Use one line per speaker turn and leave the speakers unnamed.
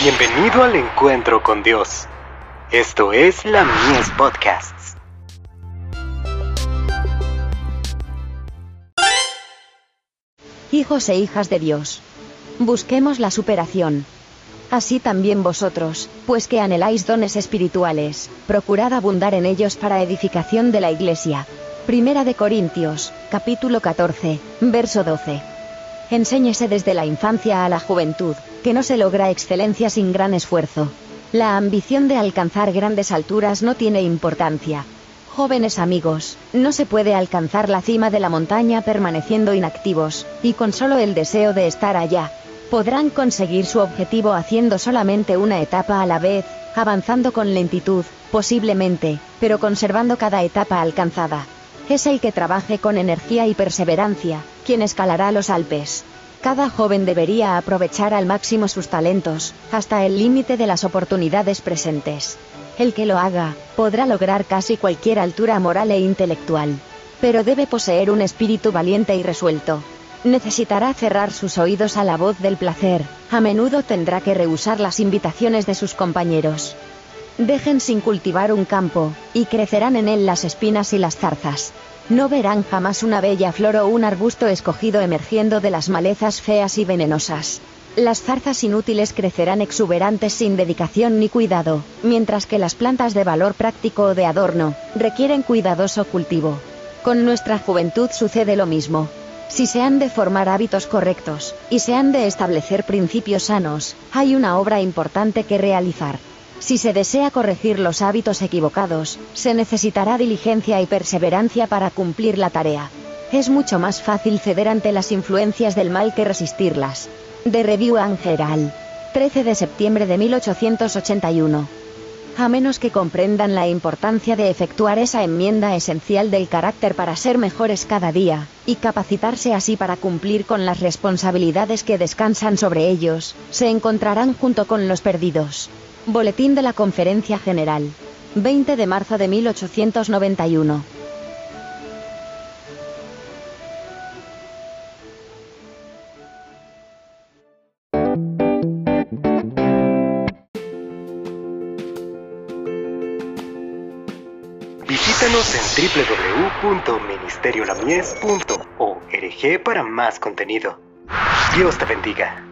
Bienvenido al encuentro con Dios. Esto es la Mies Podcasts.
Hijos e hijas de Dios. Busquemos la superación. Así también vosotros, pues que anheláis dones espirituales, procurad abundar en ellos para edificación de la Iglesia. Primera de Corintios, capítulo 14, verso 12. Enséñese desde la infancia a la juventud, que no se logra excelencia sin gran esfuerzo. La ambición de alcanzar grandes alturas no tiene importancia. Jóvenes amigos, no se puede alcanzar la cima de la montaña permaneciendo inactivos, y con solo el deseo de estar allá. Podrán conseguir su objetivo haciendo solamente una etapa a la vez, avanzando con lentitud, posiblemente, pero conservando cada etapa alcanzada. Es el que trabaje con energía y perseverancia, quien escalará los Alpes. Cada joven debería aprovechar al máximo sus talentos, hasta el límite de las oportunidades presentes. El que lo haga, podrá lograr casi cualquier altura moral e intelectual. Pero debe poseer un espíritu valiente y resuelto. Necesitará cerrar sus oídos a la voz del placer, a menudo tendrá que rehusar las invitaciones de sus compañeros. Dejen sin cultivar un campo, y crecerán en él las espinas y las zarzas. No verán jamás una bella flor o un arbusto escogido emergiendo de las malezas feas y venenosas. Las zarzas inútiles crecerán exuberantes sin dedicación ni cuidado, mientras que las plantas de valor práctico o de adorno, requieren cuidadoso cultivo. Con nuestra juventud sucede lo mismo. Si se han de formar hábitos correctos, y se han de establecer principios sanos, hay una obra importante que realizar. Si se desea corregir los hábitos equivocados, se necesitará diligencia y perseverancia para cumplir la tarea. Es mucho más fácil ceder ante las influencias del mal que resistirlas. De Review Angeral. 13 de septiembre de 1881. A menos que comprendan la importancia de efectuar esa enmienda esencial del carácter para ser mejores cada día, y capacitarse así para cumplir con las responsabilidades que descansan sobre ellos, se encontrarán junto con los perdidos. Boletín de la Conferencia General. 20 de marzo de 1891.
Visítanos en www.ministeriolamies.org para más contenido. Dios te bendiga.